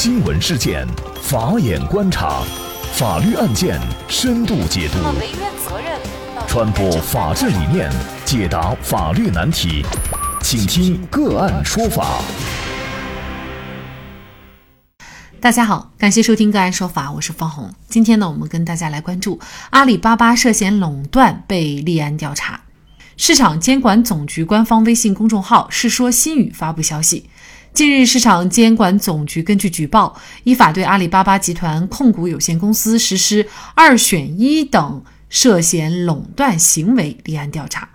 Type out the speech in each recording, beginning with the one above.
新闻事件，法眼观察，法律案件深度解读，传播法治理念，解答法律难题，请听个案说法。大家好，感谢收听个案说法，我是方红。今天呢，我们跟大家来关注阿里巴巴涉嫌垄断被立案调查。市场监管总局官方微信公众号“世说新语”发布消息。近日，市场监管总局根据举报，依法对阿里巴巴集团控股有限公司实施“二选一”等涉嫌垄断行为立案调查。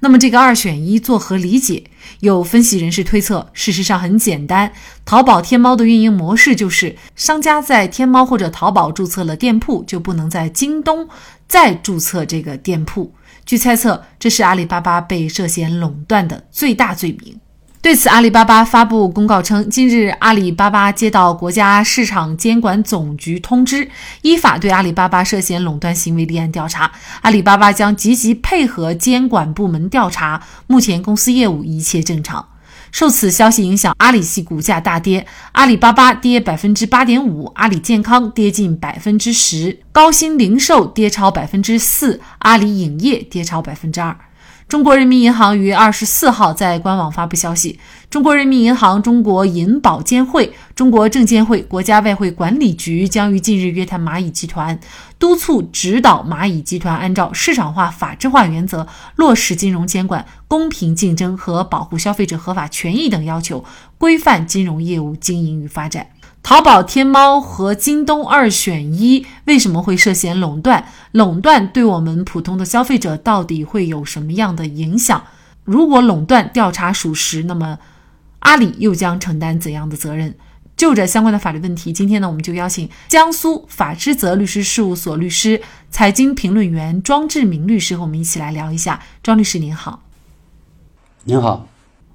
那么，这个“二选一”作何理解？有分析人士推测，事实上很简单，淘宝、天猫的运营模式就是，商家在天猫或者淘宝注册了店铺，就不能在京东再注册这个店铺。据猜测，这是阿里巴巴被涉嫌垄断的最大罪名。对此，阿里巴巴发布公告称，近日阿里巴巴接到国家市场监管总局通知，依法对阿里巴巴涉嫌垄断行为立案调查。阿里巴巴将积极配合监管部门调查，目前公司业务一切正常。受此消息影响，阿里系股价大跌，阿里巴巴跌百分之八点五，阿里健康跌近百分之十，高新零售跌超百分之四，阿里影业跌超百分之二。中国人民银行于二十四号在官网发布消息，中国人民银行、中国银保监会、中国证监会、国家外汇管理局将于近日约谈蚂蚁集团，督促指导蚂蚁集团按照市场化、法治化原则落实金融监管、公平竞争和保护消费者合法权益等要求，规范金融业务经营与发展。淘宝、天猫和京东二选一为什么会涉嫌垄断？垄断对我们普通的消费者到底会有什么样的影响？如果垄断调查属实，那么阿里又将承担怎样的责任？就这相关的法律问题，今天呢，我们就邀请江苏法之泽律师事务所律师、财经评论员庄志明律师和我们一起来聊一下。庄律师您好，您好。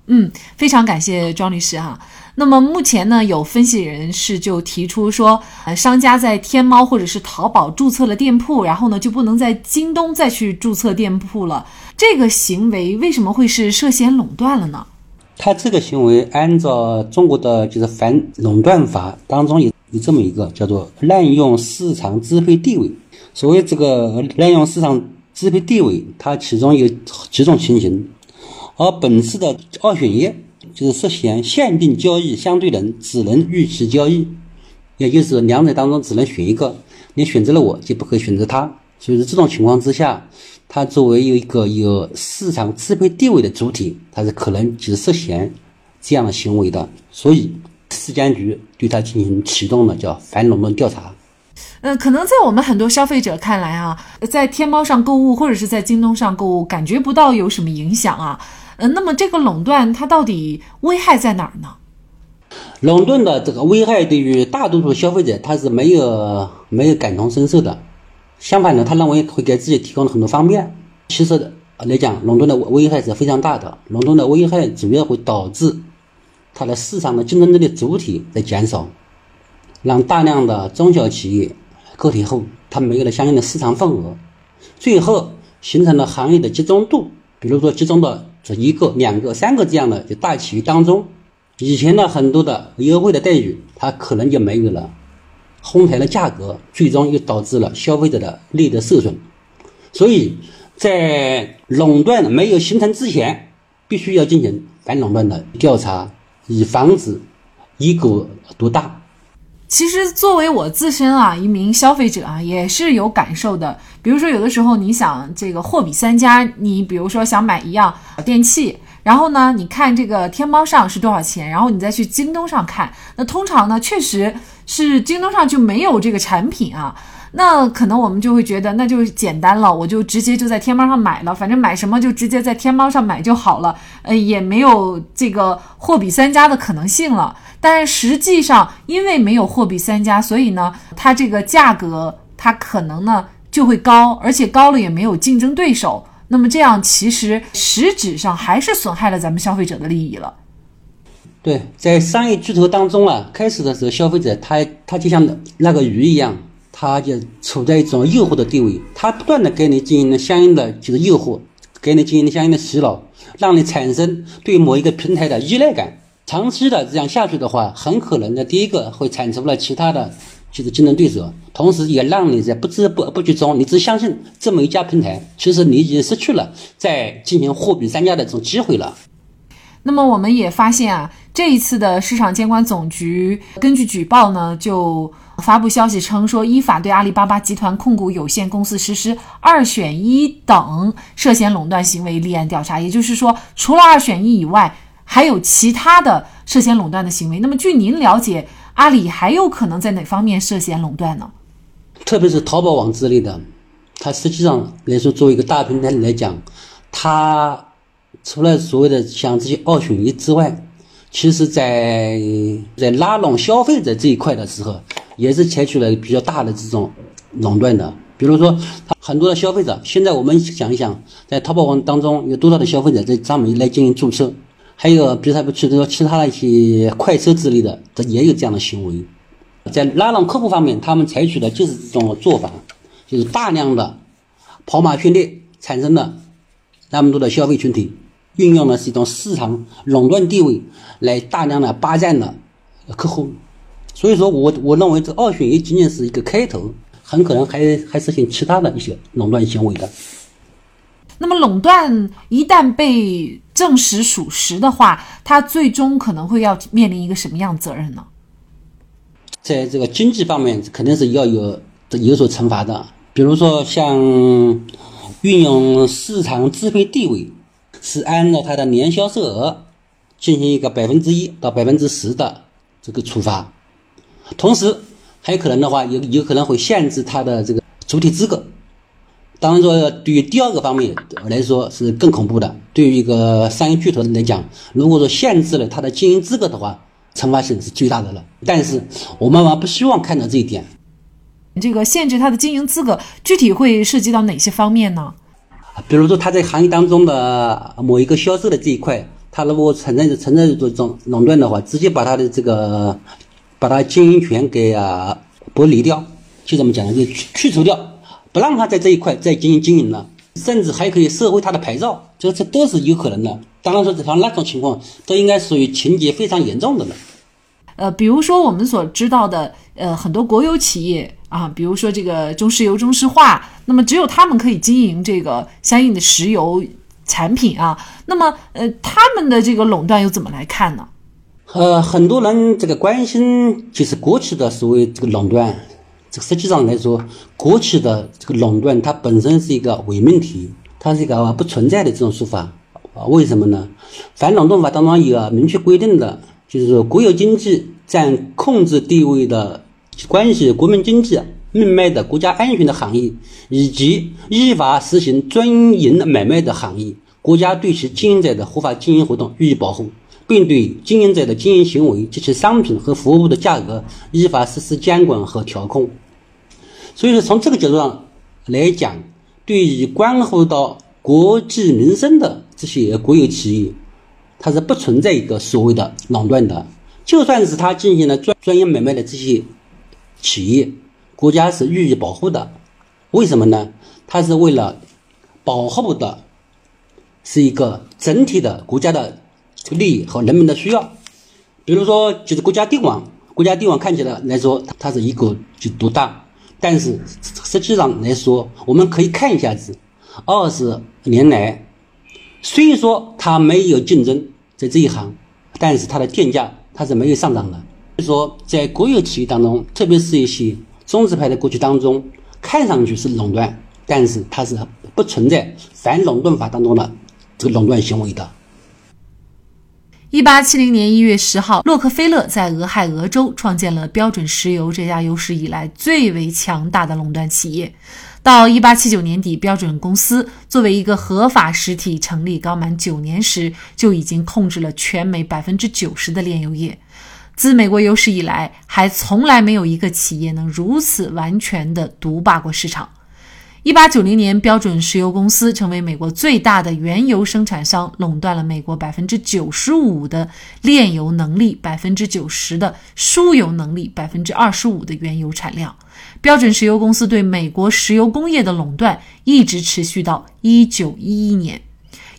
嗯，非常感谢庄律师哈。那么目前呢，有分析人士就提出说，呃，商家在天猫或者是淘宝注册了店铺，然后呢就不能在京东再去注册店铺了。这个行为为什么会是涉嫌垄断了呢？他这个行为按照中国的就是反垄断法当中有有这么一个叫做滥用市场支配地位。所谓这个滥用市场支配地位，它其中有几种情形。而本次的二选一就是涉嫌限定交易相对人只能与其交易，也就是两者当中只能选一个，你选择了我就不可以选择他。所以说这种情况之下，他作为有一个有市场支配地位的主体，他是可能就是涉嫌这样的行为的。所以市监局对他进行启动了叫反垄断调查。嗯，可能在我们很多消费者看来啊，在天猫上购物或者是在京东上购物，感觉不到有什么影响啊。嗯，那么这个垄断它到底危害在哪儿呢？垄断的这个危害对于大多数消费者他是没有没有感同身受的，相反呢，他认为会给自己提供了很多方便。其实来讲，垄断的危害是非常大的。垄断的危害主要会导致它的市场的竞争力的主体在减少，让大量的中小企业、个体户他没有了相应的市场份额，最后形成了行业的集中度，比如说集中到。一个、两个、三个这样的就大企业当中，以前的很多的优惠的待遇，它可能就没有了，哄抬的价格，最终又导致了消费者的利益的受损。所以在垄断没有形成之前，必须要进行反垄断的调查，以防止一国独大。其实，作为我自身啊，一名消费者啊，也是有感受的。比如说，有的时候你想这个货比三家，你比如说想买一样电器，然后呢，你看这个天猫上是多少钱，然后你再去京东上看，那通常呢，确实是京东上就没有这个产品啊。那可能我们就会觉得那就简单了，我就直接就在天猫上买了，反正买什么就直接在天猫上买就好了，呃，也没有这个货比三家的可能性了。但实际上，因为没有货比三家，所以呢，它这个价格它可能呢就会高，而且高了也没有竞争对手。那么这样其实实质上还是损害了咱们消费者的利益了。对，在商业巨头当中啊，开始的时候，消费者他他就像那个鱼一样，他就处在一种诱惑的地位，他不断的给你进行了相应的就是诱惑，给你进行了相应的洗脑，让你产生对某一个平台的依赖感。长期的这样下去的话，很可能呢，第一个会产出了其他的就是竞争对手，同时也让你在不知不不觉中，你只相信这么一家平台，其实你已经失去了在进行货比三家的这种机会了。那么我们也发现啊，这一次的市场监管总局根据举报呢，就发布消息称说，依法对阿里巴巴集团控股有限公司实施二选一等涉嫌垄断行为立案调查。也就是说，除了二选一以外，还有其他的涉嫌垄断的行为。那么据您了解，阿里还有可能在哪方面涉嫌垄断呢？特别是淘宝网之类的，它实际上来说，作为一个大平台来讲，它。除了所谓的像这些二选一之外，其实，在在拉拢消费者这一块的时候，也是采取了比较大的这种垄断的。比如说，他很多的消费者，现在我们想一想，在淘宝网当中有多少的消费者在上面来进行注册？还有，比如他去说其他的一些快车之类的，这也有这样的行为。在拉拢客户方面，他们采取的就是这种做法，就是大量的跑马圈地，产生了那么多的消费群体。运用的是一种市场垄断地位来大量的霸占了客户，所以说我我认为这二选一仅仅是一个开头，很可能还还实行其他的一些垄断行为的。那么垄断一旦被证实属实的话，它最终可能会要面临一个什么样责任呢？在这个经济方面肯定是要有有所惩罚的，比如说像运用市场支配地位。是按照它的年销售额进行一个百分之一到百分之十的这个处罚，同时还有可能的话，有有可能会限制他的这个主体资格。当然说，对于第二个方面来说是更恐怖的。对于一个商业巨头来讲，如果说限制了他的经营资格的话，惩罚性是最大的了。但是我们不希望看到这一点。这个限制他的经营资格，具体会涉及到哪些方面呢？比如说，他在行业当中的某一个销售的这一块，他如果存在存在这种垄断的话，直接把他的这个把他经营权给啊剥离掉，就这么讲的，就去去除掉，不让他在这一块再进行经营了，甚至还可以收回他的牌照，这这都是有可能的。当然说，这方那种情况，都应该属于情节非常严重的了。呃，比如说我们所知道的，呃，很多国有企业啊，比如说这个中石油、中石化，那么只有他们可以经营这个相应的石油产品啊。那么，呃，他们的这个垄断又怎么来看呢？呃，很多人这个关心就是国企的所谓这个垄断，这个实际上来说，国企的这个垄断它本身是一个伪命题，它是一个不存在的这种说法啊？为什么呢？反垄断法当中有明确规定的。就是说，国有经济占控制地位的关系国民经济命脉的国家安全的行业，以及依法实行专营买卖的行业，国家对其经营者的合法经营活动予以保护，并对经营者的经营行为及其商品和服务的价格依法实施监管和调控。所以说，从这个角度上来讲，对于关乎到国计民生的这些国有企业。它是不存在一个所谓的垄断的，就算是他进行了专专业买卖的这些企业，国家是予以保护的。为什么呢？它是为了保护的是一个整体的国家的利益和人民的需要。比如说，就是国家电网，国家电网看起来来说它是一个就独大，但是实际上来说，我们可以看一下子，二十年来。虽说它没有竞争在这一行，但是它的电价它是没有上涨的。所以说，在国有企业当中，特别是一些中资牌的国企当中，看上去是垄断，但是它是不存在反垄断法当中的这个垄断行为的。一八七零年一月十号，洛克菲勒在俄亥俄州创建了标准石油这家有史以来最为强大的垄断企业。到一八七九年底，标准公司作为一个合法实体成立刚满九年时，就已经控制了全美百分之九十的炼油业。自美国有史以来，还从来没有一个企业能如此完全的独霸过市场。一八九零年，标准石油公司成为美国最大的原油生产商，垄断了美国百分之九十五的炼油能力，百分之九十的输油能力，百分之二十五的原油产量。标准石油公司对美国石油工业的垄断一直持续到一九一一年。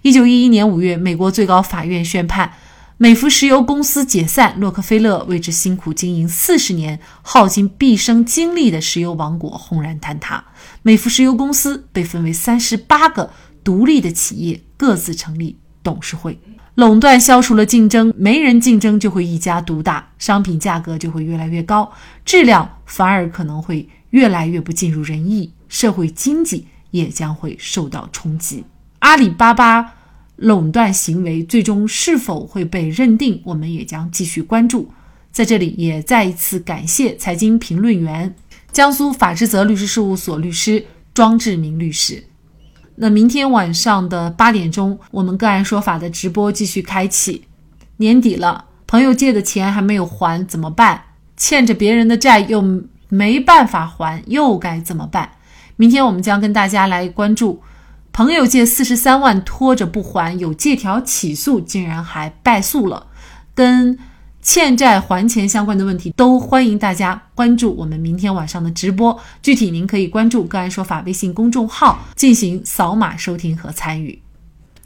一九一一年五月，美国最高法院宣判，美孚石油公司解散，洛克菲勒为之辛苦经营四十年、耗尽毕生精力的石油王国轰然坍塌。美孚石油公司被分为三十八个独立的企业，各自成立董事会。垄断消除了竞争，没人竞争就会一家独大，商品价格就会越来越高，质量反而可能会越来越不尽如人意，社会经济也将会受到冲击。阿里巴巴。垄断行为最终是否会被认定，我们也将继续关注。在这里也再一次感谢财经评论员、江苏法之泽律师事务所律师庄志明律师。那明天晚上的八点钟，我们个案说法的直播继续开启。年底了，朋友借的钱还没有还怎么办？欠着别人的债又没办法还，又该怎么办？明天我们将跟大家来关注。朋友借四十三万拖着不还，有借条起诉，竟然还败诉了。跟欠债还钱相关的问题，都欢迎大家关注我们明天晚上的直播。具体您可以关注“个案说法”微信公众号进行扫码收听和参与。